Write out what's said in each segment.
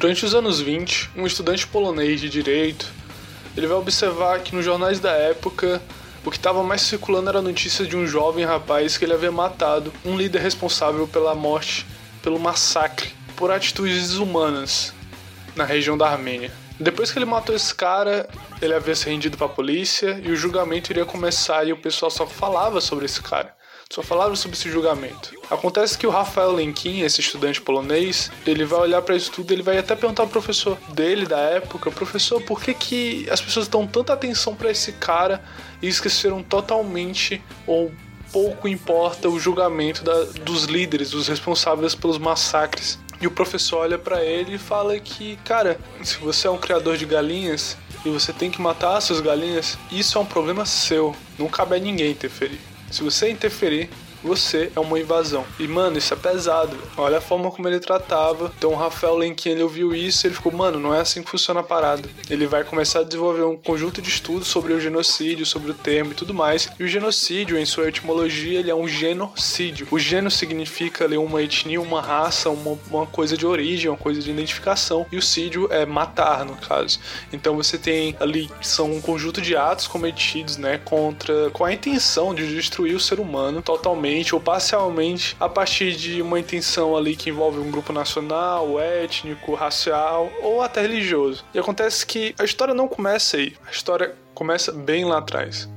Durante os anos 20, um estudante polonês de direito, ele vai observar que nos jornais da época o que estava mais circulando era a notícia de um jovem rapaz que ele havia matado um líder responsável pela morte, pelo massacre, por atitudes desumanas na região da Armênia. Depois que ele matou esse cara, ele havia se rendido para a polícia e o julgamento iria começar e o pessoal só falava sobre esse cara só falava sobre esse julgamento. Acontece que o Rafael Lenkin, esse estudante polonês, ele vai olhar para isso tudo, ele vai até perguntar ao professor dele da época, professor, por que que as pessoas dão tanta atenção para esse cara e esqueceram totalmente ou pouco importa o julgamento da, dos líderes, dos responsáveis pelos massacres. E o professor olha para ele e fala que, cara, se você é um criador de galinhas e você tem que matar suas galinhas, isso é um problema seu. Não cabe a ninguém interferir. Se você interferir, você é uma invasão. E, mano, isso é pesado. Olha a forma como ele tratava. Então, o Rafael Lenkin, ele ouviu isso ele ficou, mano, não é assim que funciona a parada. Ele vai começar a desenvolver um conjunto de estudos sobre o genocídio, sobre o termo e tudo mais. E o genocídio, em sua etimologia, ele é um genocídio. O geno significa ali uma etnia, uma raça, uma, uma coisa de origem, uma coisa de identificação. E o sídio é matar, no caso. Então, você tem ali, são um conjunto de atos cometidos, né, contra, com a intenção de destruir o ser humano totalmente totalmente ou parcialmente a partir de uma intenção ali que envolve um grupo nacional, étnico, racial ou até religioso. E acontece que a história não começa aí, a história começa bem lá atrás.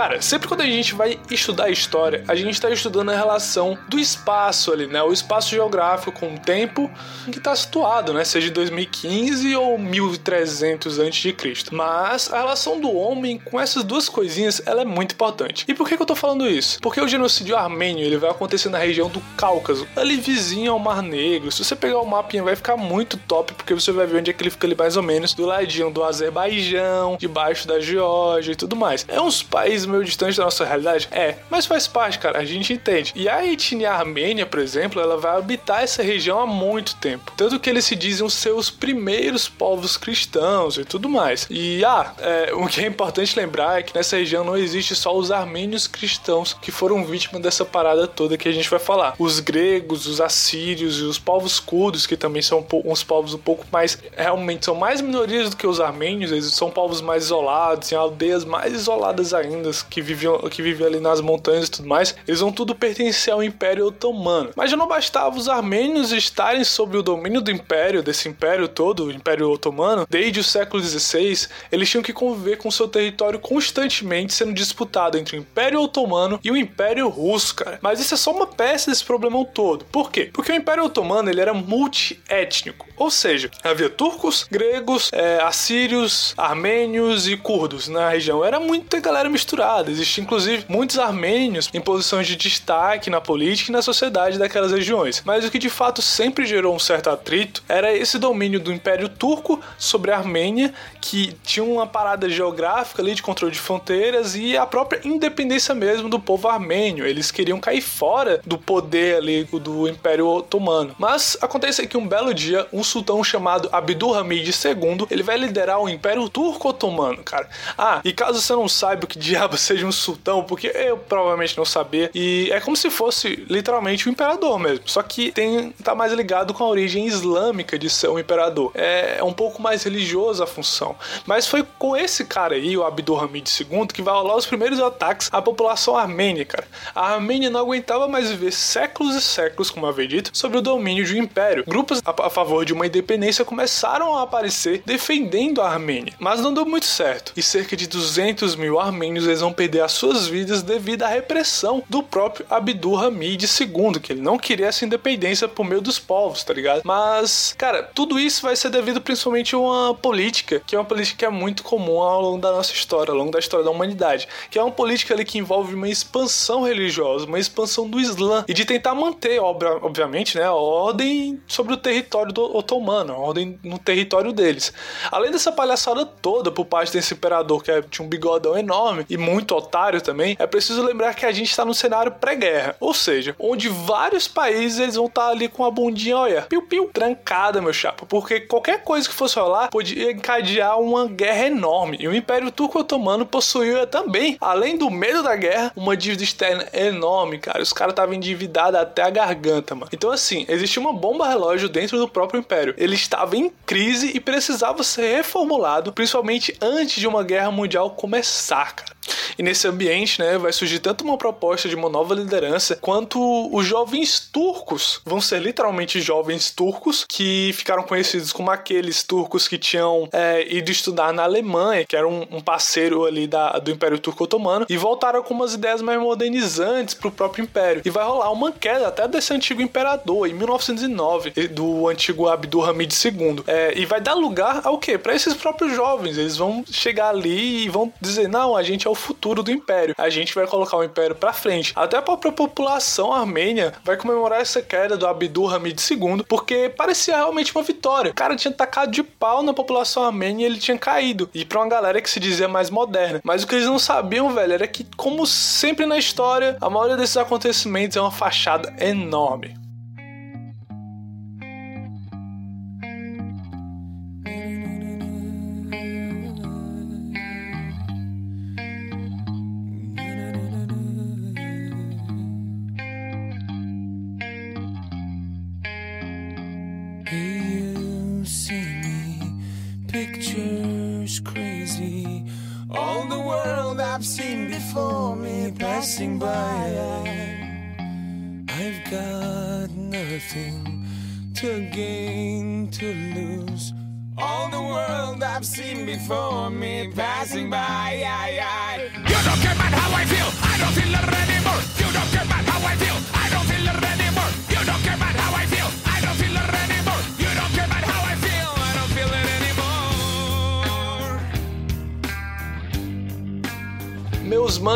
Cara, sempre quando a gente vai estudar história, a gente está estudando a relação do espaço ali, né? O espaço geográfico com o tempo em que está situado, né? Seja 2015 ou 1300 a.C. Mas a relação do homem com essas duas coisinhas, ela é muito importante. E por que, que eu tô falando isso? Porque o genocídio armênio, ele vai acontecer na região do Cáucaso, ali vizinho ao Mar Negro. Se você pegar o mapinha, vai ficar muito top, porque você vai ver onde é que ele fica ali mais ou menos, do ladinho do Azerbaijão, debaixo da Geórgia e tudo mais. É uns países país meio distante da nossa realidade? É, mas faz parte, cara, a gente entende. E a etnia armênia, por exemplo, ela vai habitar essa região há muito tempo. Tanto que eles se dizem os seus primeiros povos cristãos e tudo mais. E, ah, é, o que é importante lembrar é que nessa região não existe só os armênios cristãos que foram vítimas dessa parada toda que a gente vai falar. Os gregos, os assírios e os povos curdos, que também são uns povos um pouco mais. realmente são mais minorias do que os armênios, eles são povos mais isolados, em aldeias mais isoladas ainda que viviam, que viviam ali nas montanhas e tudo mais, eles vão tudo pertencer ao Império Otomano. Mas já não bastava os armênios estarem sob o domínio do Império, desse Império todo, o Império Otomano, desde o século XVI, eles tinham que conviver com seu território constantemente sendo disputado entre o Império Otomano e o Império Russo, cara. Mas isso é só uma peça desse problemão todo. Por quê? Porque o Império Otomano ele era multiétnico, ou seja, havia turcos, gregos, é, assírios, armênios e curdos na região. Era muita galera misturada misturada. Inclusive, muitos armênios em posições de destaque na política e na sociedade daquelas regiões. Mas o que de fato sempre gerou um certo atrito era esse domínio do Império Turco sobre a Armênia, que tinha uma parada geográfica ali de controle de fronteiras e a própria independência mesmo do povo armênio. Eles queriam cair fora do poder ali do Império Otomano. Mas acontece que um belo dia, um sultão chamado Abdulhamid II, ele vai liderar o Império Turco Otomano, cara. Ah, e caso você não saiba o que diabo diabo seja um sultão, porque eu provavelmente não sabia. E é como se fosse literalmente um imperador mesmo. Só que tem tá mais ligado com a origem islâmica de ser um imperador. É um pouco mais religiosa a função. Mas foi com esse cara aí, o Abdulhamid II, que vai rolar os primeiros ataques à população armênia, cara. A Armênia não aguentava mais viver séculos e séculos, como havia dito, sob o domínio de um império. Grupos a, a favor de uma independência começaram a aparecer defendendo a Armênia, mas não deu muito certo. E cerca de 200 mil armênios eles vão perder as suas vidas devido à repressão do próprio Abdul Hamid II, que ele não queria essa independência por meio dos povos, tá ligado? Mas, cara, tudo isso vai ser devido principalmente a uma política, que é uma política que é muito comum ao longo da nossa história, ao longo da história da humanidade, que é uma política ali que envolve uma expansão religiosa, uma expansão do Islã e de tentar manter, obviamente, né, a ordem sobre o território do otomano, a ordem no território deles. Além dessa palhaçada toda por parte desse imperador que tinha um bigodão enorme e muito otário também, é preciso lembrar que a gente está no cenário pré-guerra, ou seja, onde vários países eles vão estar tá ali com a bundinha, olha, piu-piu, trancada, meu chapa, porque qualquer coisa que fosse rolar podia encadear uma guerra enorme. E o Império Turco Otomano possuía também, além do medo da guerra, uma dívida externa enorme, cara. Os caras estavam endividados até a garganta, mano. Então, assim, existia uma bomba relógio dentro do próprio Império. Ele estava em crise e precisava ser reformulado, principalmente antes de uma guerra mundial começar, cara. E nesse ambiente, né, vai surgir tanto uma proposta de uma nova liderança, quanto os jovens turcos vão ser literalmente jovens turcos que ficaram conhecidos como aqueles turcos que tinham é, ido estudar na Alemanha, que era um, um parceiro ali da, do Império Turco Otomano, e voltaram com umas ideias mais modernizantes para o próprio Império. E vai rolar uma queda até desse antigo imperador, em 1909, do antigo Abdulhamid II. É, e vai dar lugar ao quê? Para esses próprios jovens. Eles vão chegar ali e vão dizer: não, a gente é o futuro do Império. A gente vai colocar o Império para frente. Até a própria população armênia vai comemorar essa queda do Abdulhamid II, porque parecia realmente uma vitória. O cara tinha tacado de pau na população armênia e ele tinha caído. E pra uma galera que se dizia mais moderna. Mas o que eles não sabiam, velho, era que, como sempre na história, a maioria desses acontecimentos é uma fachada enorme.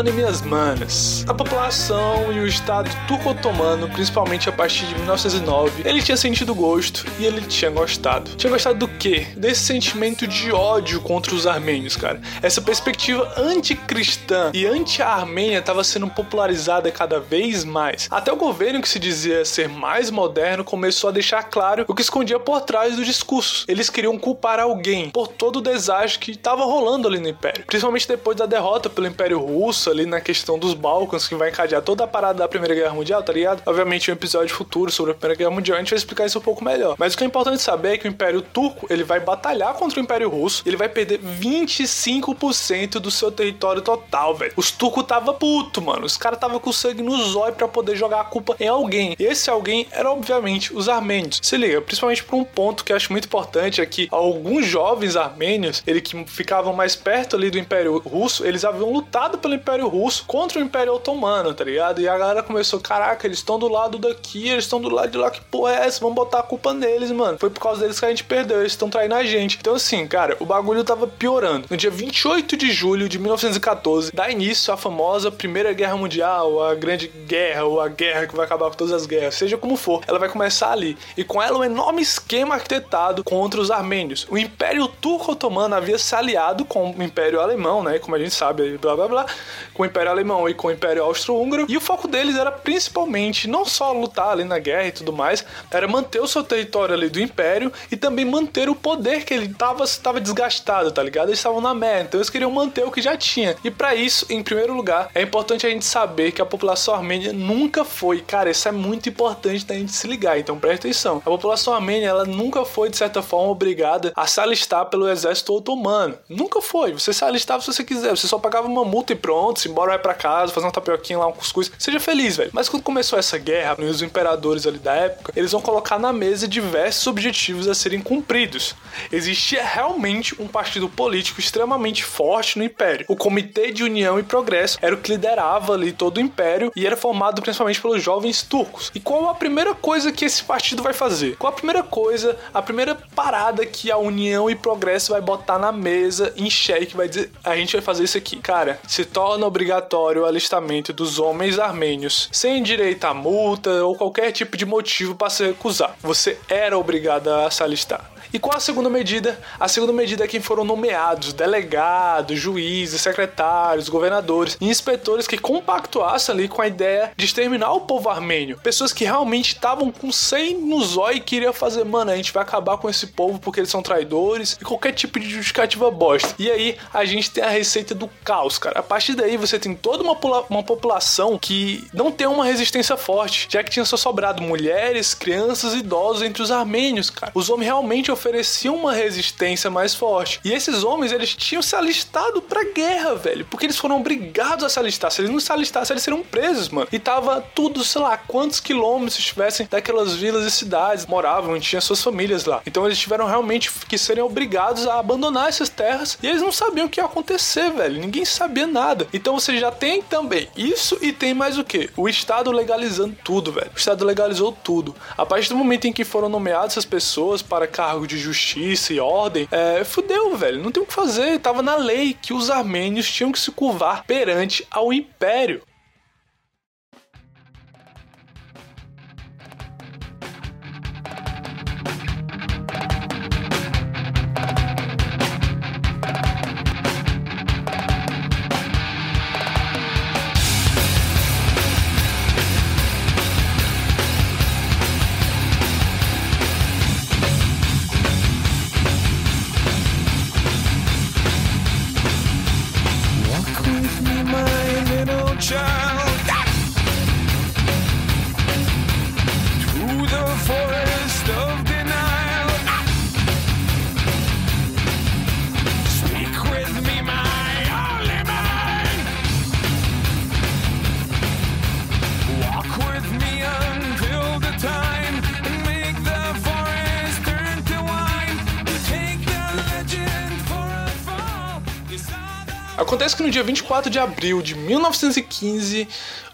E minhas manas. A população e o Estado turco-otomano, principalmente a partir de 1909, ele tinha sentido gosto e ele tinha gostado. Tinha gostado do quê? Desse sentimento de ódio contra os armênios, cara. Essa perspectiva anticristã e anti-armênia estava sendo popularizada cada vez mais. Até o governo que se dizia ser mais moderno começou a deixar claro o que escondia por trás dos discursos. Eles queriam culpar alguém por todo o desastre que estava rolando ali no Império, principalmente depois da derrota pelo Império Russo ali na questão dos Balcãs que vai encadear toda a parada da Primeira Guerra Mundial, tá ligado? Obviamente, um episódio futuro sobre a Primeira Guerra Mundial, a gente vai explicar isso um pouco melhor. Mas o que é importante saber é que o Império Turco, ele vai batalhar contra o Império Russo, ele vai perder 25% do seu território total, velho. Os turcos tava puto, mano. Os caras tava com sangue no zóio para poder jogar a culpa em alguém. E esse alguém era, obviamente, os armênios. Se liga, principalmente por um ponto que eu acho muito importante é que alguns jovens armênios, ele que ficavam mais perto ali do Império Russo, eles haviam lutado pelo Império Russo contra o Império otomano, tá ligado? E a galera começou, caraca, eles estão do lado daqui, eles estão do lado de lá, que porra é essa? Vamos botar a culpa neles, mano. Foi por causa deles que a gente perdeu, eles estão traindo a gente. Então, assim, cara, o bagulho tava piorando. No dia 28 de julho de 1914, dá início à famosa Primeira Guerra Mundial, a Grande Guerra, ou a guerra que vai acabar com todas as guerras, seja como for, ela vai começar ali. E com ela um enorme esquema arquitetado contra os armênios. O Império Turco-Otomano havia se aliado com o Império Alemão, né? Como a gente sabe, blá blá blá, com o Império Alemão e com o Império Austro-Húngaro, e o foco deles era principalmente não só lutar ali na guerra e tudo mais, era manter o seu território ali do Império e também manter o poder que ele tava, estava desgastado, tá ligado? Eles estavam na merda, então eles queriam manter o que já tinha. E para isso, em primeiro lugar, é importante a gente saber que a população armênia nunca foi, cara, isso é muito importante da gente se ligar, então presta atenção. A população armênia, ela nunca foi, de certa forma, obrigada a se alistar pelo exército otomano. Nunca foi. Você se alistava se você quiser, você só pagava uma multa e pronto, se embora vai para casa, fazer uma tapioquinha lá, um cuscuz, seja feliz, velho. Mas quando começou essa guerra, os imperadores ali da época, eles vão colocar na mesa diversos objetivos a serem cumpridos. Existia realmente um partido político extremamente forte no Império. O Comitê de União e Progresso era o que liderava ali todo o Império e era formado principalmente pelos jovens turcos. E qual a primeira coisa que esse partido vai fazer? Qual a primeira coisa, a primeira parada que a União e Progresso vai botar na mesa em xeque, vai dizer, a gente vai fazer isso aqui. Cara, se torna obrigatório o alistamento dos homens armênios, sem direito a multa ou qualquer tipo de motivo para se recusar. Você era obrigado a se alistar. E qual a segunda medida? A segunda medida é quem foram nomeados delegados, juízes, secretários, governadores e inspetores que compactuassem ali com a ideia de exterminar o povo armênio. Pessoas que realmente estavam com 100 no zóio e queriam fazer, mano, a gente vai acabar com esse povo porque eles são traidores e qualquer tipo de justificativa bosta. E aí a gente tem a receita do caos, cara. A partir daí você tem toda uma, uma população que não tem uma resistência forte, já que tinha só sobrado mulheres, crianças idosos entre os armênios, cara. Os homens realmente ofereciam uma resistência mais forte. E esses homens, eles tinham se alistado pra guerra, velho, porque eles foram obrigados a se alistar. Se eles não se alistassem, eles seriam presos, mano. E tava tudo, sei lá, quantos quilômetros estivessem daquelas vilas e cidades, moravam e tinham suas famílias lá. Então eles tiveram realmente que serem obrigados a abandonar essas terras e eles não sabiam o que ia acontecer, velho. Ninguém sabia nada. Então você já tem também isso e tem mais o que? O Estado legalizando tudo, velho. O Estado legalizou tudo. A partir do momento em que foram nomeadas essas pessoas para cargo de justiça e ordem, é, fudeu, velho. Não tem o que fazer. Tava na lei que os armênios tinham que se curvar perante ao império. Dia 24 de abril de 1915,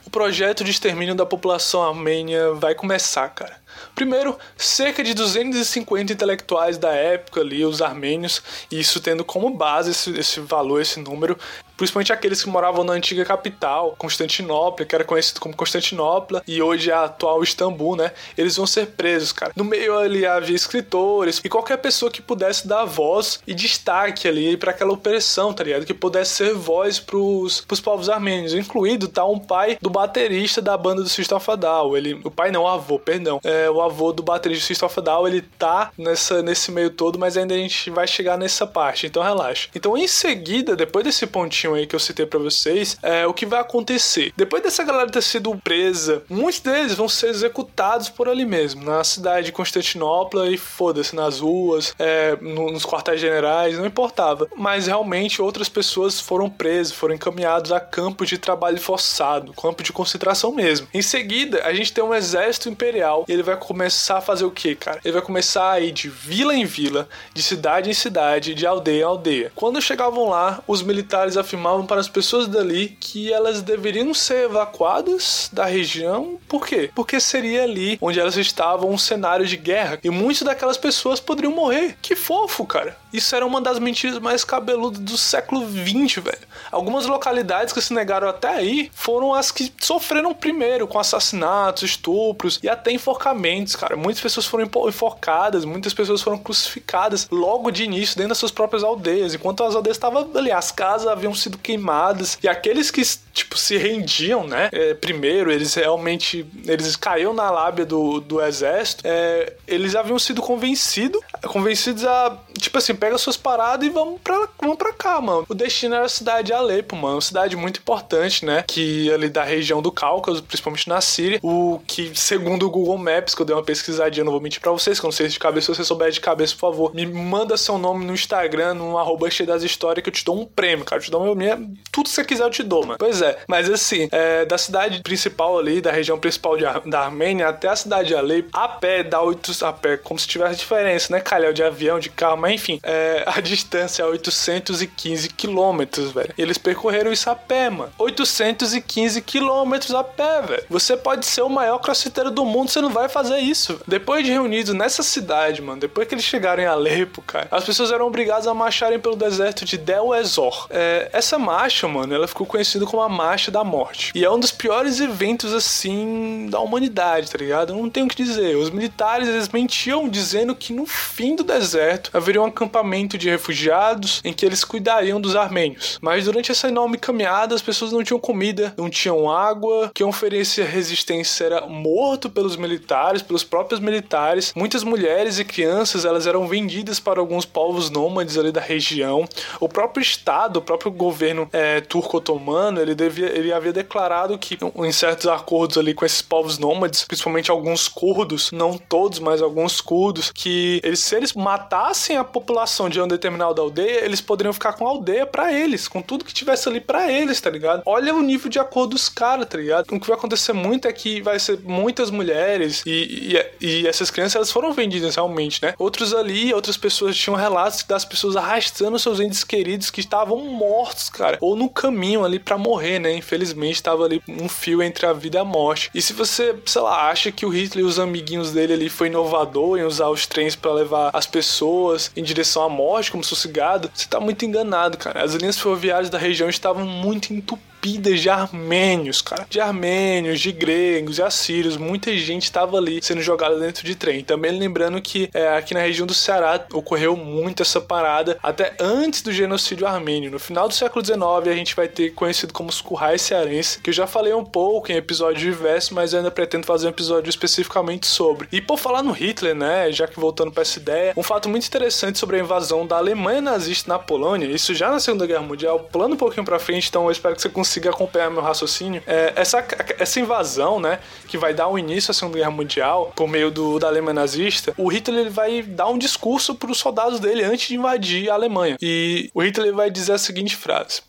o projeto de extermínio da população armênia vai começar, cara. Primeiro, cerca de 250 intelectuais da época ali, os armênios, e isso tendo como base esse, esse valor, esse número, principalmente aqueles que moravam na antiga capital, Constantinopla, que era conhecido como Constantinopla, e hoje é a atual Istambul, né? Eles vão ser presos, cara. No meio ali havia escritores e qualquer pessoa que pudesse dar voz e destaque ali para aquela opressão, tá ligado? Que pudesse ser voz pros, pros povos armênios, incluído tá um pai do baterista da banda do System of a Down. Ele, o pai não, o avô, perdão. É, o avô do baterista do System of a Down, ele tá nessa, nesse meio todo, mas ainda a gente vai chegar nessa parte, então relaxa. Então em seguida, depois desse pontinho aí que eu citei para vocês, é o que vai acontecer. Depois dessa galera ter sido presa, muitos deles vão ser executados por ali mesmo, na cidade de Constantinopla e foda-se, nas ruas, é, nos quartéis generais, não importava. Mas realmente outras pessoas foram presas, foram encaminhados a campos de trabalho forçado, campo de concentração mesmo. Em seguida, a gente tem um exército imperial ele vai começar a fazer o que, cara? Ele vai começar a ir de vila em vila, de cidade em cidade, de aldeia em aldeia. Quando chegavam lá, os militares afirmavam afirmavam para as pessoas dali que elas deveriam ser evacuadas da região. Por quê? Porque seria ali onde elas estavam um cenário de guerra e muitas daquelas pessoas poderiam morrer. Que fofo, cara. Isso era uma das mentiras mais cabeludas do século XX, velho. Algumas localidades que se negaram até aí foram as que sofreram primeiro com assassinatos, estupros e até enforcamentos, cara. Muitas pessoas foram enforcadas, muitas pessoas foram crucificadas logo de início dentro das suas próprias aldeias, enquanto as aldeias estavam ali, as casas haviam sido queimadas e aqueles que tipo se rendiam, né? É, primeiro eles realmente eles caíram na lábia do, do exército, é, eles haviam sido convencidos, convencidos a tipo assim pega suas paradas e vamos pra, vamos pra cá, mano. O destino era a cidade de Alepo, mano. Cidade muito importante, né? Que ali da região do Cáucaso, principalmente na Síria. O que, segundo o Google Maps, que eu dei uma pesquisadinha, não vou mentir pra vocês, que eu não sei de cabeça, se você souber de cabeça, por favor, me manda seu nome no Instagram, no arroba cheio das histórias, que eu te dou um prêmio, cara. Eu te dou meu minha. Tudo que você quiser eu te dou, mano. Pois é. Mas assim, é, da cidade principal ali, da região principal de, da Armênia até a cidade de Alepo, a pé dá oito. A pé, como se tivesse diferença, né? Calhau de avião, de carro, mas Mas enfim, é, a distância é 815 quilômetros, velho. Eles percorreram isso a pé, mano. 815 quilômetros a pé, velho. Você pode ser o maior crossfiteiro do mundo, você não vai fazer isso. Depois de reunidos nessa cidade, mano, depois que eles chegaram em Alepo, cara, as pessoas eram obrigadas a marcharem pelo deserto de Del Ezor. É, essa marcha, mano, ela ficou conhecida como a Marcha da Morte. E é um dos piores eventos, assim, da humanidade, tá ligado? Eu não tenho o que dizer. Os militares, eles mentiam dizendo que no fim do deserto haveria um acampamento de refugiados em que eles cuidariam dos armênios. Mas durante essa enorme caminhada, as pessoas não tinham comida, não tinham água, quem oferecia resistência era morto pelos militares, pelos próprios militares. Muitas mulheres e crianças, elas eram vendidas para alguns povos nômades ali da região. O próprio Estado, o próprio governo é, turco-otomano, ele, devia, ele havia declarado que em certos acordos ali com esses povos nômades, principalmente alguns curdos, não todos, mas alguns curdos, que eles, se eles matassem a população de uma determinada aldeia, eles poderiam ficar com a aldeia para eles, com tudo que tivesse ali para eles, tá ligado? Olha o nível de acordo dos caras, tá ligado? O que vai acontecer muito é que vai ser muitas mulheres e, e, e essas crianças elas foram vendidas realmente, né? Outros ali, outras pessoas tinham relatos das pessoas arrastando seus entes queridos que estavam mortos, cara, ou no caminho ali para morrer, né? Infelizmente estava ali um fio entre a vida e a morte. E se você, sei lá, acha que o Hitler e os amiguinhos dele ali foi inovador em usar os trens para levar as pessoas em direção à morte, como sossegado, você tá muito enganado, cara. As linhas ferroviárias da região estavam muito entupidas entupidas de armênios, cara. De armênios, de gregos, de assírios. Muita gente estava ali sendo jogada dentro de trem. Também lembrando que é, aqui na região do Ceará ocorreu muito essa parada até antes do genocídio armênio. No final do século XIX, a gente vai ter conhecido como os currais cearenses, que eu já falei um pouco em episódios diversos, mas ainda pretendo fazer um episódio especificamente sobre. E por falar no Hitler, né, já que voltando para essa ideia, um fato muito interessante sobre a invasão da Alemanha nazista na Polônia, isso já na Segunda Guerra Mundial, pulando um pouquinho para frente, então eu espero que você consiga consiga acompanhar meu raciocínio, é, essa, essa invasão, né, que vai dar o início à Segunda Guerra Mundial por meio do, da Alemanha nazista, o Hitler ele vai dar um discurso para os soldados dele antes de invadir a Alemanha. E o Hitler vai dizer a seguinte frase: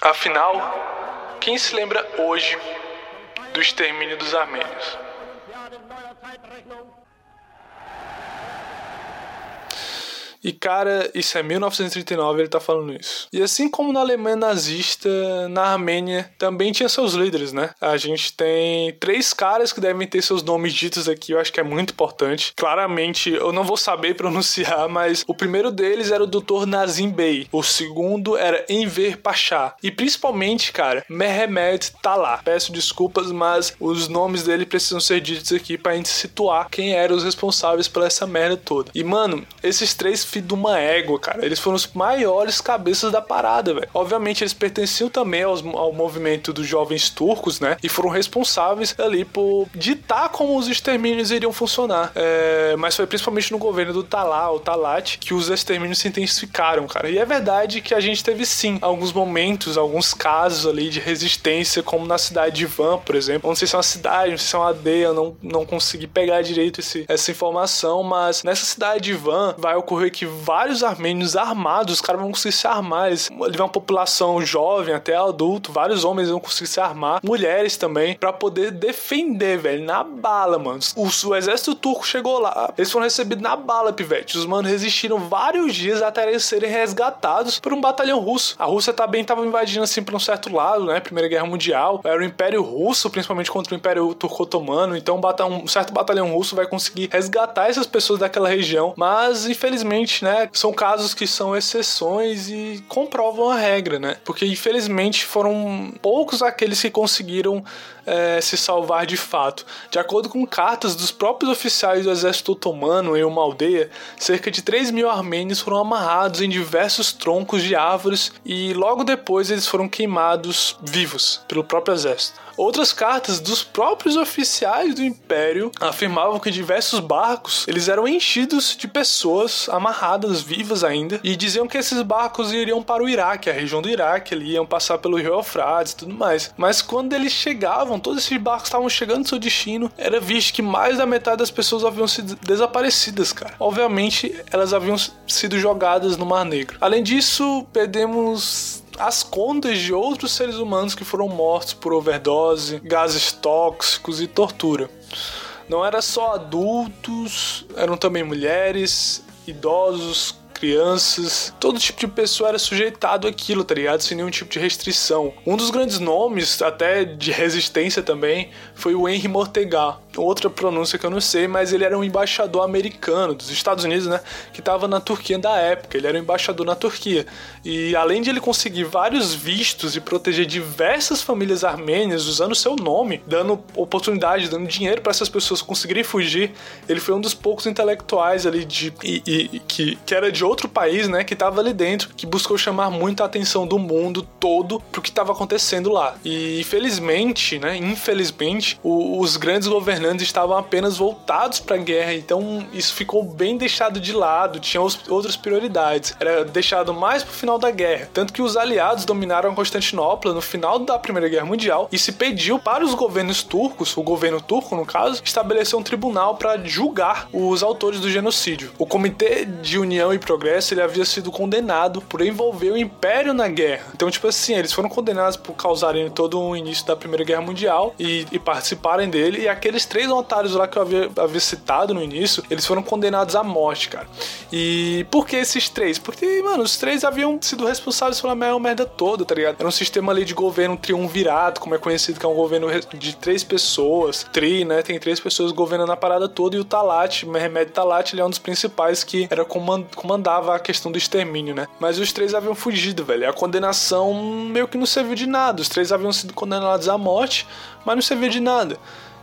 Afinal, quem se lembra hoje do extermínio dos armênios? E cara, isso é 1939, ele tá falando isso. E assim como na Alemanha nazista, na Armênia também tinha seus líderes, né? A gente tem três caras que devem ter seus nomes ditos aqui, eu acho que é muito importante. Claramente, eu não vou saber pronunciar, mas o primeiro deles era o Dr. Nazim Bey, o segundo era Enver Pasha, e principalmente, cara, Mehmet Talá. Peço desculpas, mas os nomes dele precisam ser ditos aqui pra gente situar quem eram os responsáveis por essa merda toda. E mano, esses três filho de uma égua, cara. Eles foram os maiores cabeças da parada, velho. Obviamente, eles pertenciam também aos, ao movimento dos jovens turcos, né? E foram responsáveis ali por ditar como os extermínios iriam funcionar. É, mas foi principalmente no governo do Talá, o Talat, que os extermínios se intensificaram, cara. E é verdade que a gente teve sim alguns momentos, alguns casos ali de resistência, como na cidade de Van, por exemplo. Não sei se é uma cidade, não sei se é uma aldeia, não, não consegui pegar direito esse, essa informação, mas nessa cidade de Van vai ocorrer que vários armênios armados, os caras vão conseguir se armar. Eles, ele uma população jovem até adulto, vários homens vão conseguir se armar, mulheres também, para poder defender, velho, na bala, mano. O, o, exército turco chegou lá, eles foram recebidos na bala, pivete. Os manos resistiram vários dias até eles serem resgatados por um batalhão russo. A Rússia também tava invadindo assim por um certo lado, né? Primeira Guerra Mundial. Era o Império Russo, principalmente contra o Império Turco-Otomano. Então um certo batalhão russo vai conseguir resgatar essas pessoas daquela região. Mas, infelizmente, né? São casos que são exceções e comprovam a regra, né? Porque infelizmente foram poucos aqueles que conseguiram é, se salvar de fato. De acordo com cartas dos próprios oficiais do exército otomano em uma aldeia, cerca de 3 mil armênios foram amarrados em diversos troncos de árvores e logo depois eles foram queimados vivos pelo próprio exército. Outras cartas dos próprios oficiais do império afirmavam que diversos barcos eles eram enchidos de pessoas amarradas vivas ainda e diziam que esses barcos iriam para o Iraque, a região do Iraque, ali iam passar pelo rio Eufrates e tudo mais. Mas quando eles chegavam, todos esses barcos estavam chegando no seu destino, era visto que mais da metade das pessoas haviam sido desaparecidas, cara. Obviamente, elas haviam sido jogadas no Mar Negro. Além disso, perdemos as contas de outros seres humanos que foram mortos por overdose, gases tóxicos e tortura. Não era só adultos, eram também mulheres, idosos, crianças, todo tipo de pessoa era sujeitado àquilo, tá ligado? Sem nenhum tipo de restrição. Um dos grandes nomes, até de resistência também, foi o Henry Mortegat. Outra pronúncia que eu não sei, mas ele era um embaixador americano dos Estados Unidos, né? Que estava na Turquia da época. Ele era um embaixador na Turquia. E além de ele conseguir vários vistos e proteger diversas famílias armênias usando seu nome, dando oportunidade, dando dinheiro para essas pessoas conseguirem fugir, ele foi um dos poucos intelectuais ali de e, e, que, que era de outro país, né, que estava ali dentro, que buscou chamar muita atenção do mundo todo pro que estava acontecendo lá. E infelizmente, né, infelizmente, o, os grandes governantes estavam apenas voltados para a guerra, então isso ficou bem deixado de lado, tinha outras prioridades. Era deixado mais pro final da guerra, tanto que os aliados dominaram Constantinopla no final da Primeira Guerra Mundial e se pediu para os governos turcos, o governo turco no caso, estabelecer um tribunal para julgar os autores do genocídio. O Comitê de União e Progresso ele havia sido condenado por envolver o Império na guerra. Então, tipo assim, eles foram condenados por causarem todo o início da Primeira Guerra Mundial e, e participarem dele. E aqueles três otários lá que eu havia, havia citado no início, eles foram condenados à morte, cara. E por que esses três? Porque, mano, os três haviam sido responsáveis pela maior merda toda, tá ligado? Era um sistema ali de governo triunvirato, como é conhecido, que é um governo de três pessoas. Tri, né? Tem três pessoas governando a parada toda. E o Talat, Mehmed Talat, ele é um dos principais que era comandava a questão do extermínio, né? Mas os três haviam fugido, velho. A condenação meio que não serviu de nada. Os três haviam sido condenados à morte, mas não serviu de nada.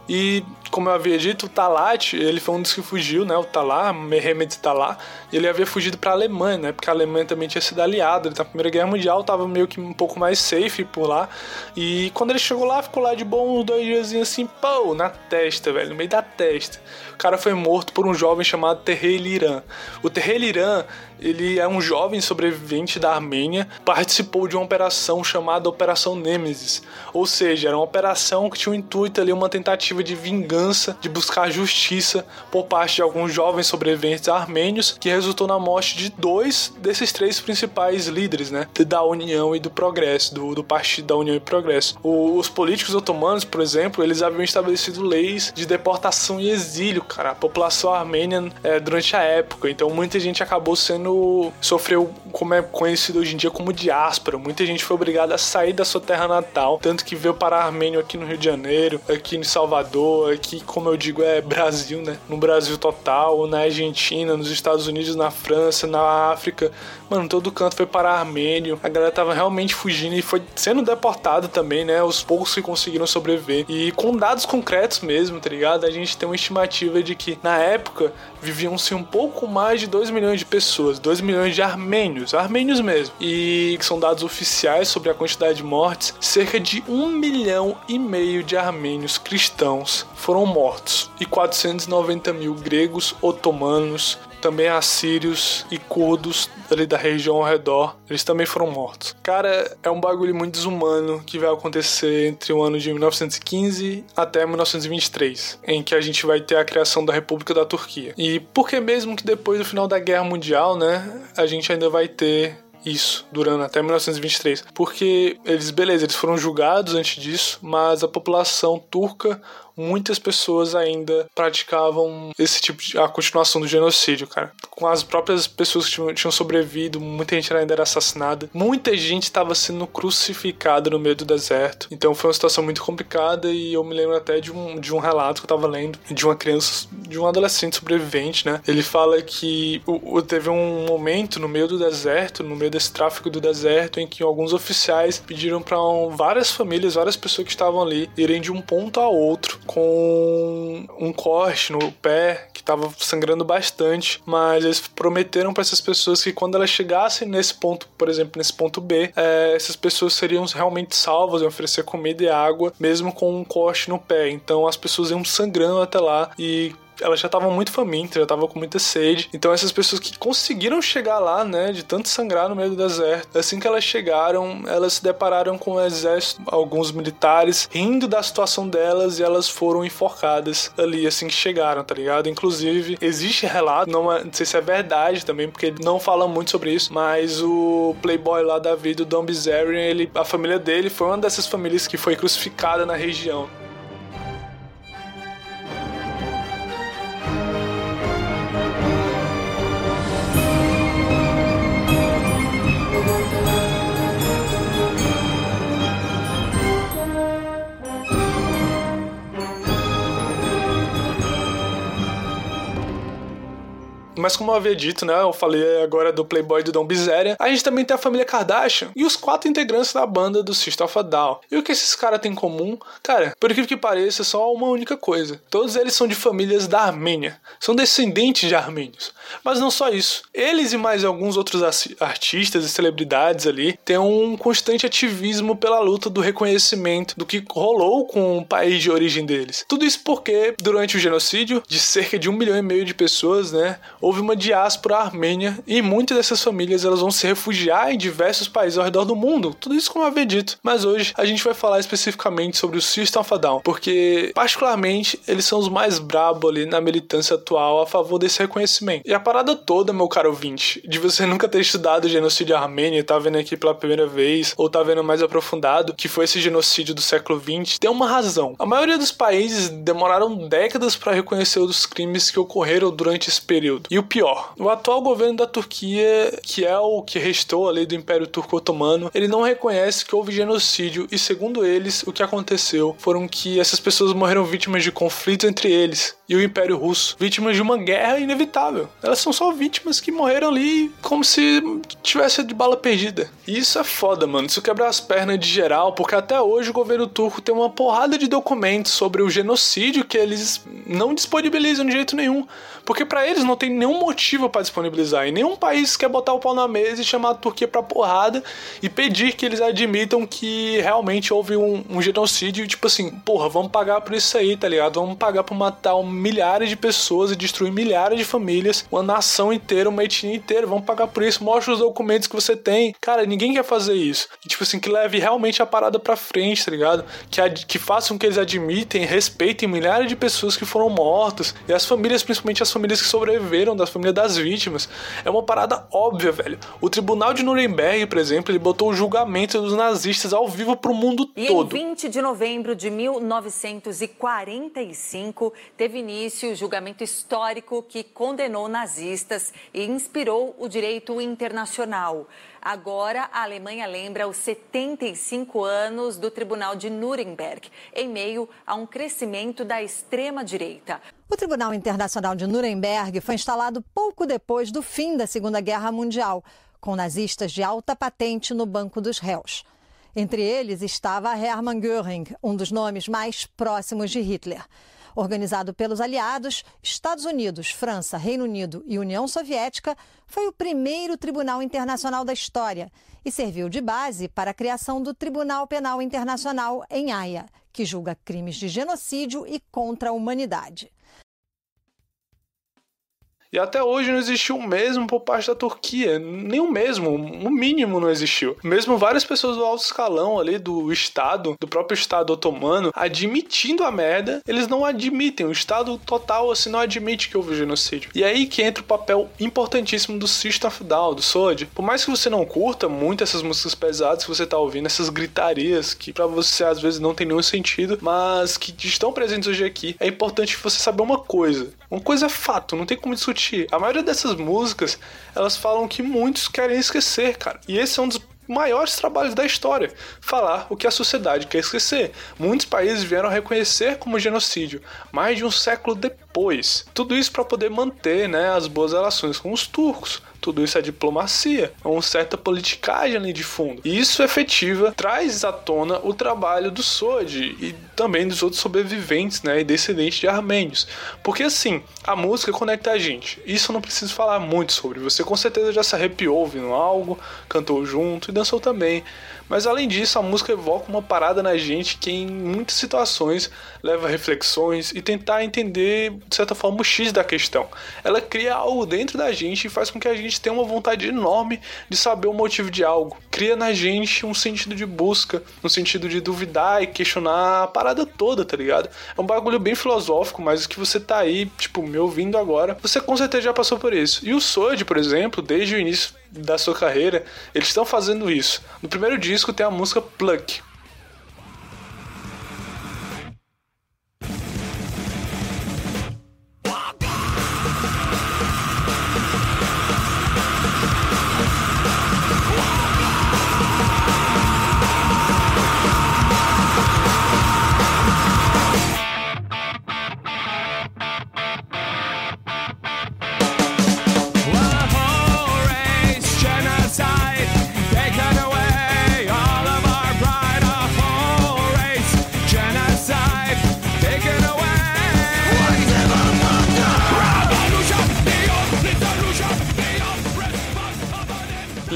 E, como eu havia dito, o Talat, ele foi um dos que fugiu, né? O Talat, Mehmet Talat, ele havia fugido para a Alemanha, né? Porque a Alemanha também tinha sido aliada. Na Primeira Guerra Mundial tava meio que um pouco mais safe por lá. E quando ele chegou lá, ficou lá de bom uns dois dias assim, pô, na testa, velho, no meio da testa. O cara foi morto por um jovem chamado Terrell Liran. O Terrell Liran, ele é um jovem sobrevivente da Armênia, participou de uma operação chamada Operação Nemesis. Ou seja, era uma operação que tinha um intuito ali, uma tentativa de vingança, de buscar justiça por parte de alguns jovens sobreviventes armênios, que resultou na morte de dois desses três principais líderes, né? Da União e do Progresso, do, do Partido da União e Progresso. O, os políticos otomanos, por exemplo, eles haviam estabelecido leis de deportação e exílio, cara, a população armênia é, durante a época. Então muita gente acabou sendo. sofreu, como é conhecido hoje em dia, como diáspora. Muita gente foi obrigada a sair da sua terra natal, tanto que veio para Armênio aqui no Rio de Janeiro, aqui em Salvador, aqui, como eu digo, é Brasil, né? No Brasil total, na Argentina, nos Estados Unidos na França, na África. Mano, todo canto foi para Armênio. A galera tava realmente fugindo e foi sendo deportada também, né? Os poucos que conseguiram sobreviver. E com dados concretos mesmo, tá ligado? A gente tem uma estimativa de que na época viviam-se um pouco mais de 2 milhões de pessoas, 2 milhões de armênios, armênios mesmo. E que são dados oficiais sobre a quantidade de mortes, cerca de 1 milhão e meio de armênios cristãos foram mortos e 490 mil gregos, otomanos, também assírios e curdos ali da região ao redor, eles também foram mortos. Cara, é um bagulho muito desumano que vai acontecer entre o ano de 1915 até 1923, em que a gente vai ter a criação da República da Turquia. E por que mesmo que depois do final da Guerra Mundial, né, a gente ainda vai ter isso durando até 1923, porque eles, beleza, eles foram julgados antes disso, mas a população turca muitas pessoas ainda praticavam esse tipo de a continuação do genocídio, cara. Com as próprias pessoas que tinham, sobrevivido, muita gente ainda era assassinada, muita gente estava sendo crucificada no meio do deserto. Então foi uma situação muito complicada e eu me lembro até de um, de um relato que eu tava lendo de uma criança, de um adolescente sobrevivente, né? Ele fala que o, o, teve um momento no meio do deserto, no meio desse tráfico do deserto, em que alguns oficiais pediram para um, várias famílias, várias pessoas que estavam ali irem de um ponto a outro com um corte no pé que estava sangrando bastante, mas eles prometeram para essas pessoas que quando elas chegassem nesse ponto, por exemplo, nesse ponto B, é, essas pessoas seriam realmente salvas, iam oferecer comida e água, mesmo com um corte no pé. Então as pessoas iam sangrando até lá e elas já estavam muito famintas, já estavam com muita sede. Então essas pessoas que conseguiram chegar lá, né, de tanto sangrar no meio do deserto, assim que elas chegaram, elas se depararam com o exército, alguns militares rindo da situação delas e elas foram enforcadas ali assim que chegaram, tá ligado? Inclusive, existe relato, não, é, não sei se é verdade também, porque não fala muito sobre isso, mas o playboy lá da vida, o Don Bizarre, ele, a família dele foi uma dessas famílias que foi crucificada na região. Mas como eu havia dito, né? Eu falei agora do Playboy do Dom Bizéria. A gente também tem a família Kardashian e os quatro integrantes da banda do System of a Down. E o que esses caras têm em comum? Cara, por incrível que pareça, é só uma única coisa. Todos eles são de famílias da Armênia. São descendentes de armênios. Mas não só isso. Eles e mais alguns outros artistas e celebridades ali têm um constante ativismo pela luta do reconhecimento do que rolou com o país de origem deles. Tudo isso porque, durante o genocídio de cerca de um milhão e meio de pessoas, né, houve uma diáspora armênia e muitas dessas famílias elas vão se refugiar em diversos países ao redor do mundo. Tudo isso como eu havia dito. Mas hoje a gente vai falar especificamente sobre o System of a Down, porque particularmente eles são os mais brabo ali na militância atual a favor desse reconhecimento. E a parada toda, meu caro ouvinte, de você nunca ter estudado o genocídio armênio e tá vendo aqui pela primeira vez, ou tá vendo mais aprofundado, que foi esse genocídio do século XX, tem uma razão. A maioria dos países demoraram décadas para reconhecer os crimes que ocorreram durante esse período. E o pior, o atual governo da Turquia, que é o que restou ali do Império Turco Otomano, ele não reconhece que houve genocídio e segundo eles, o que aconteceu foram que essas pessoas morreram vítimas de conflitos entre eles e o Império Russo, vítimas de uma guerra inevitável. Elas são só vítimas que morreram ali como se tivesse de bala perdida. E isso é foda, mano. Isso quebra as pernas de geral, porque até hoje o governo turco tem uma porrada de documentos sobre o genocídio que eles não disponibilizam de jeito nenhum. Porque para eles não tem nenhum motivo para disponibilizar. E nenhum país quer botar o pau na mesa e chamar a Turquia pra porrada e pedir que eles admitam que realmente houve um, um genocídio. Tipo assim, porra, vamos pagar por isso aí, tá ligado? Vamos pagar por matar milhares de pessoas e destruir milhares de famílias, uma nação inteira, uma etnia inteira. Vamos pagar por isso. Mostra os documentos que você tem. Cara, ninguém quer fazer isso. E, tipo assim, que leve realmente a parada pra frente, tá ligado? Que, que façam que eles admitem, respeitem milhares de pessoas que foram mortas e as famílias, principalmente as famílias que sobreviveram, das famílias das vítimas. É uma parada óbvia, velho. O Tribunal de Nuremberg, por exemplo, ele botou o julgamento dos nazistas ao vivo pro mundo e todo. Em 20 de novembro de 1945, teve início o julgamento histórico que condenou nazistas e inspirou o direito internacional. Agora, a Alemanha lembra os 75 anos do Tribunal de Nuremberg, em meio a um crescimento da extrema-direita. O Tribunal Internacional de Nuremberg foi instalado pouco depois do fim da Segunda Guerra Mundial, com nazistas de alta patente no banco dos réus. Entre eles estava Hermann Göring, um dos nomes mais próximos de Hitler. Organizado pelos aliados, Estados Unidos, França, Reino Unido e União Soviética, foi o primeiro tribunal internacional da história e serviu de base para a criação do Tribunal Penal Internacional em Haia, que julga crimes de genocídio e contra a humanidade. E até hoje não existiu mesmo por parte da Turquia. Nem o mesmo, o mínimo não existiu. Mesmo várias pessoas do alto escalão ali do Estado, do próprio Estado otomano, admitindo a merda, eles não admitem. O Estado total assim não admite que houve genocídio. E aí que entra o papel importantíssimo do System of Down, do Sword. Por mais que você não curta muito essas músicas pesadas que você tá ouvindo, essas gritarias que para você às vezes não tem nenhum sentido, mas que estão presentes hoje aqui, é importante você saber uma coisa. Uma coisa é fato, não tem como discutir a maioria dessas músicas, elas falam que muitos querem esquecer, cara. E esse é um dos maiores trabalhos da história, falar o que a sociedade quer esquecer. Muitos países vieram reconhecer como genocídio, mais de um século depois. Tudo isso para poder manter né, as boas relações com os turcos. Tudo isso é diplomacia, é uma certa politicagem ali de fundo. E isso efetiva traz à tona o trabalho do Sod e também dos outros sobreviventes, né, e descendentes de armênios. Porque assim, a música conecta a gente. Isso eu não preciso falar muito sobre. Você com certeza já se arrepiou ouvindo algo, cantou junto e dançou também. Mas além disso, a música evoca uma parada na gente que em muitas situações leva a reflexões e tentar entender, de certa forma, o X da questão. Ela cria algo dentro da gente e faz com que a gente tenha uma vontade enorme de saber o motivo de algo. Cria na gente um sentido de busca, um sentido de duvidar e questionar a parada toda, tá ligado? É um bagulho bem filosófico, mas que você tá aí, tipo, me ouvindo agora, você com certeza já passou por isso. E o Sword, por exemplo, desde o início da sua carreira, eles estão fazendo isso. No primeiro disco tem a música Pluck,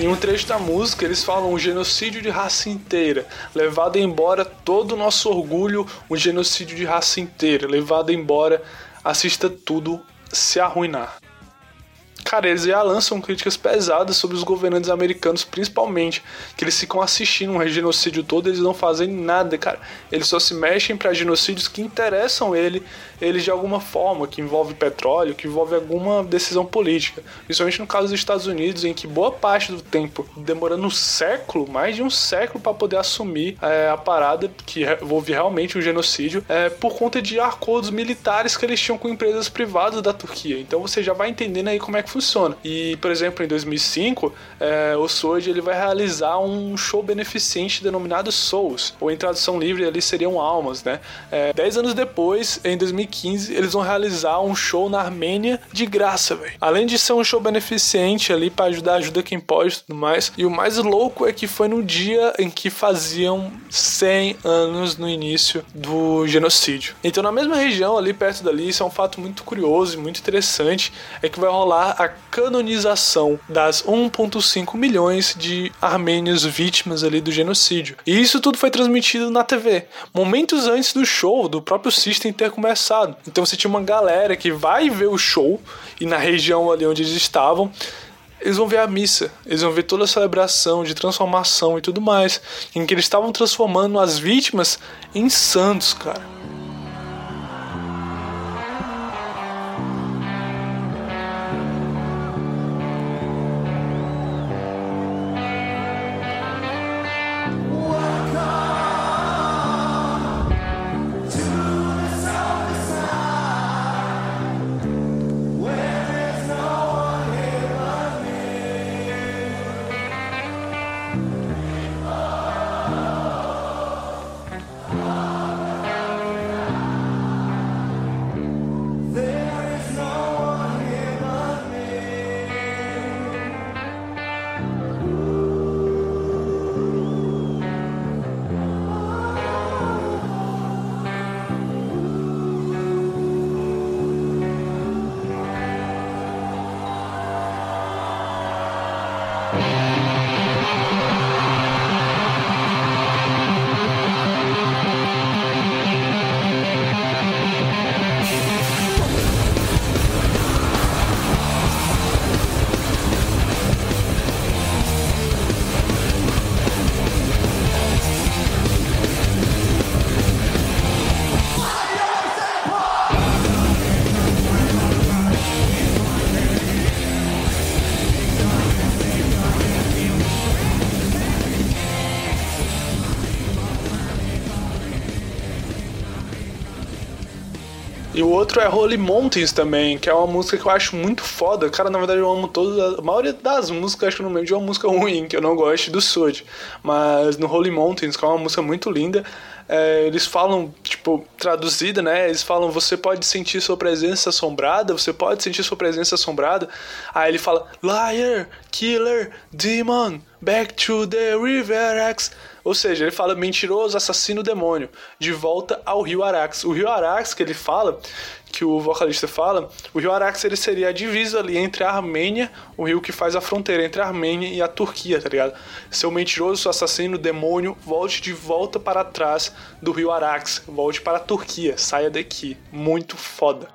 Em um trecho da música, eles falam um genocídio de raça inteira, levado embora todo o nosso orgulho, um genocídio de raça inteira, levado embora, assista tudo se arruinar. Cara, eles já lançam críticas pesadas sobre os governantes americanos, principalmente, que eles ficam assistindo um genocídio todo, eles não fazem nada, cara. Eles só se mexem para genocídios que interessam ele, eles de alguma forma, que envolve petróleo, que envolve alguma decisão política. Principalmente no caso dos Estados Unidos, em que boa parte do tempo, demorando um século, mais de um século para poder assumir é, a parada que envolve realmente um genocídio, é, por conta de acordos militares que eles tinham com empresas privadas da Turquia. Então você já vai entendendo aí como é que funciona. E, por exemplo, em 2005, é, o Sword ele vai realizar um show beneficente denominado Souls, ou em tradução livre ali seriam almas, né? É, dez anos depois, em 2015, eles vão realizar um show na Armênia de graça, velho. Além de ser um show beneficente ali para ajudar, ajuda quem pode e tudo mais. E o mais louco é que foi no dia em que faziam 100 anos no início do genocídio. Então, na mesma região ali perto dali, isso é um fato muito curioso e muito interessante, é que vai rolar a canonização das 1,5 milhões de armênios vítimas ali do genocídio. E isso tudo foi transmitido na TV, momentos antes do show, do próprio System ter começado. Então você tinha uma galera que vai ver o show e na região ali onde eles estavam, eles vão ver a missa, eles vão ver toda a celebração de transformação e tudo mais, em que eles estavam transformando as vítimas em santos, cara. Outro é Holy Mountains também, que é uma música que eu acho muito foda. Cara, na verdade eu amo todas. A maioria das músicas, acho que no meio de uma música ruim, que eu não gosto do Sword. Mas no Holy Mountains, que é uma música muito linda, é, eles falam, tipo, traduzida, né? Eles falam: você pode sentir sua presença assombrada, você pode sentir sua presença assombrada. Aí ele fala: Liar, Killer, Demon, Back to the River X. Ou seja, ele fala mentiroso, assassino, demônio, de volta ao rio Arax. O rio Arax que ele fala, que o vocalista fala, o rio Arax ele seria a divisa ali entre a Armênia, o rio que faz a fronteira entre a Armênia e a Turquia, tá ligado? Seu mentiroso, seu assassino, demônio, volte de volta para trás do rio Arax, volte para a Turquia, saia daqui. Muito foda.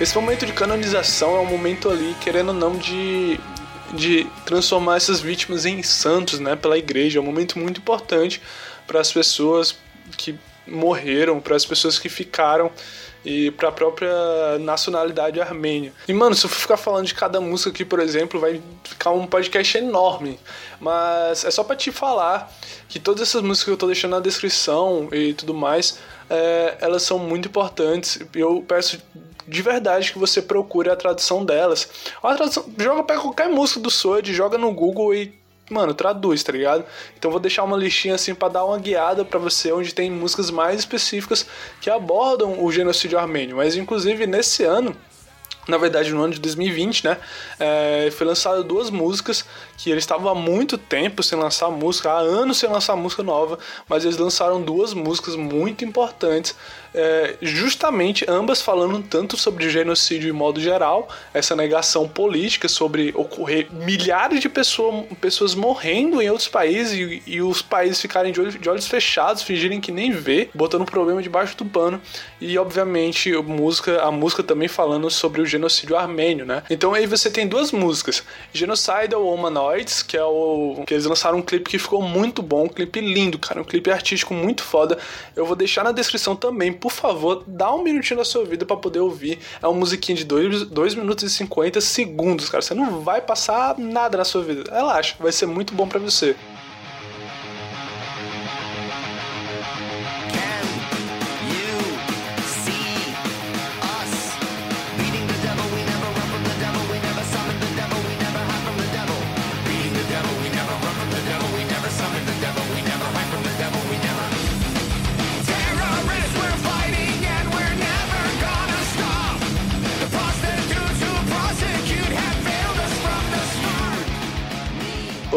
Esse momento de canonização é um momento ali, querendo ou não, de de transformar essas vítimas em santos, né, pela igreja. É um momento muito importante para as pessoas que morreram, para as pessoas que ficaram e para a própria nacionalidade armênia. E mano, se eu ficar falando de cada música aqui, por exemplo, vai ficar um podcast enorme. Mas é só para te falar que todas essas músicas que eu tô deixando na descrição e tudo mais, é, elas são muito importantes. Eu peço de verdade que você procure a tradução delas. A tradução, joga para qualquer música do Sword, joga no Google e mano, traduz, tá ligado? Então vou deixar uma listinha assim para dar uma guiada para você onde tem músicas mais específicas que abordam o genocídio armênio. Mas inclusive nesse ano na verdade no ano de 2020, né, é, foi lançado duas músicas que eles estavam há muito tempo sem lançar música, há anos sem lançar música nova, mas eles lançaram duas músicas muito importantes é, justamente ambas falando tanto sobre genocídio em modo geral, essa negação política sobre ocorrer milhares de pessoa, pessoas morrendo em outros países e, e os países ficarem de, olho, de, olhos fechados, fingirem que nem vê, botando o problema debaixo do pano, e obviamente a música, a música também falando sobre o genocídio armênio, né? Então aí você tem duas músicas, Genocidal Humanoids, que é o que eles lançaram um clipe que ficou muito bom, um clipe lindo, cara, um clipe artístico muito foda. Eu vou deixar na descrição também por favor, dá um minutinho da sua vida para poder ouvir. É uma musiquinha de 2 minutos e 50 segundos, cara. Você não vai passar nada na sua vida. Relaxa, vai ser muito bom para você.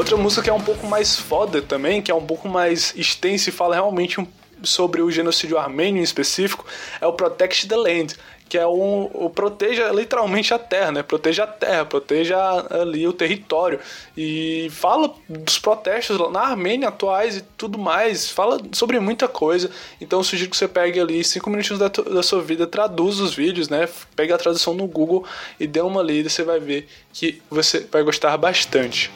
Outra música que é um pouco mais foda também, que é um pouco mais extensa e fala realmente um, sobre o genocídio armênio em específico, é o Protect the Land, que é um, o proteja literalmente a terra, né? Proteja a terra, proteja ali o território e fala dos protestos na Armênia atuais e tudo mais, fala sobre muita coisa. Então eu sugiro que você pegue ali cinco minutinhos da, da sua vida, traduza os vídeos, né? Pega a tradução no Google e dê uma lida, você vai ver que você vai gostar bastante.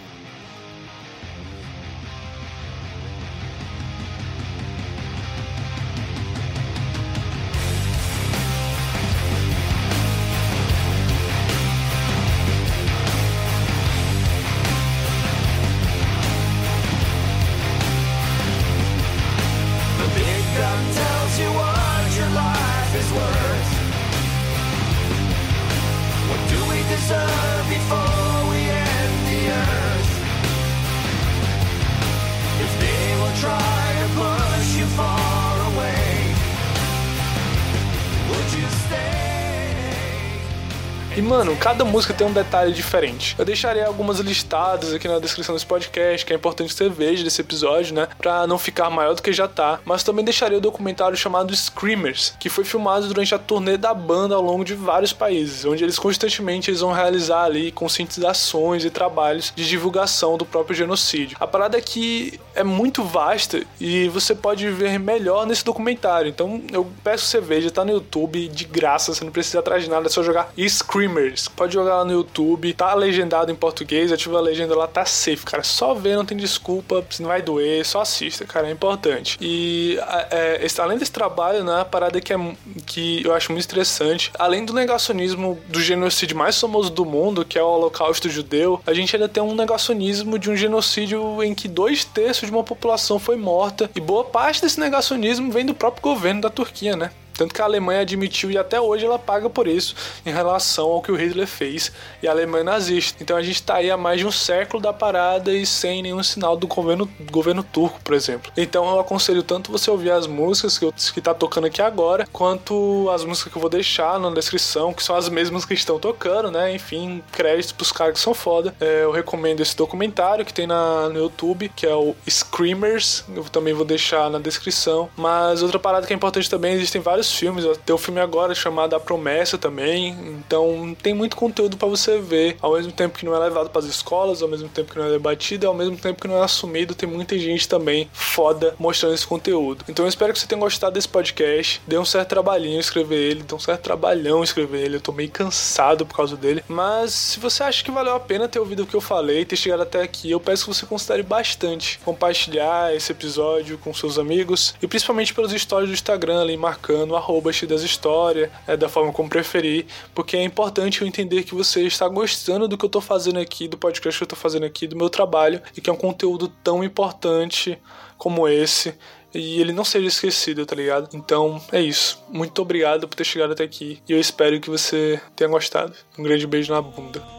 Mano, cada música tem um detalhe diferente. Eu deixarei algumas listadas aqui na descrição desse podcast, que é importante que você veja desse episódio, né? Pra não ficar maior do que já tá. Mas também deixarei o documentário chamado Screamers, que foi filmado durante a turnê da banda ao longo de vários países, onde eles constantemente eles vão realizar ali conscientizações e trabalhos de divulgação do próprio genocídio. A parada aqui é muito vasta e você pode ver melhor nesse documentário. Então eu peço que você veja, tá no YouTube de graça, você não precisa atrás de nada, é só jogar Screamers Screamers. Pode jogar lá no YouTube, tá legendado em português, ativa a legenda lá, tá safe, cara. Só ver, não tem desculpa, não vai doer, só assista, cara, é importante. E é, além desse trabalho, né, a parada que, é, que eu acho muito interessante, além do negacionismo do genocídio mais famoso do mundo, que é o Holocausto Judeu, a gente ainda tem um negacionismo de um genocídio em que dois terços de uma população foi morta, e boa parte desse negacionismo vem do próprio governo da Turquia, né? Tanto que a Alemanha admitiu e até hoje ela paga por isso em relação ao que o Hitler fez e a Alemanha nazista. Então a gente está aí há mais de um século da parada e sem nenhum sinal do governo, governo turco, por exemplo. Então eu aconselho tanto você ouvir as músicas que, eu, que tá tocando aqui agora, quanto as músicas que eu vou deixar na descrição, que são as mesmas que estão tocando, né? Enfim, créditos pros caras que são foda. É, eu recomendo esse documentário que tem na, no YouTube, que é o Screamers. Eu também vou deixar na descrição. Mas outra parada que é importante também, existem vários vários filmes. Tem o um filme agora chamado A Promessa também. Então tem muito conteúdo para você ver. Ao mesmo tempo que não é levado para as escolas, ao mesmo tempo que não é debatido, ao mesmo tempo que não é assumido, tem muita gente também foda mostrando esse conteúdo. Então eu espero que você tenha gostado desse podcast. Deu um certo trabalhinho escrever ele, deu um certo trabalhão escrever ele. Eu tô meio cansado por causa dele. Mas se você acha que valeu a pena ter ouvido o que eu falei, ter chegado até aqui, eu peço que você considere bastante compartilhar esse episódio com seus amigos e principalmente pelos stories do Instagram ali marcando arroba das história, é, da forma como preferir, porque é importante eu entender que você está gostando do que eu tô fazendo aqui, do podcast que eu tô fazendo aqui, do meu trabalho e que é um conteúdo tão importante como esse e ele não seja esquecido, tá ligado? Então é isso. Muito obrigado por ter chegado até aqui e eu espero que você tenha gostado. Um grande beijo na bunda.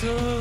That's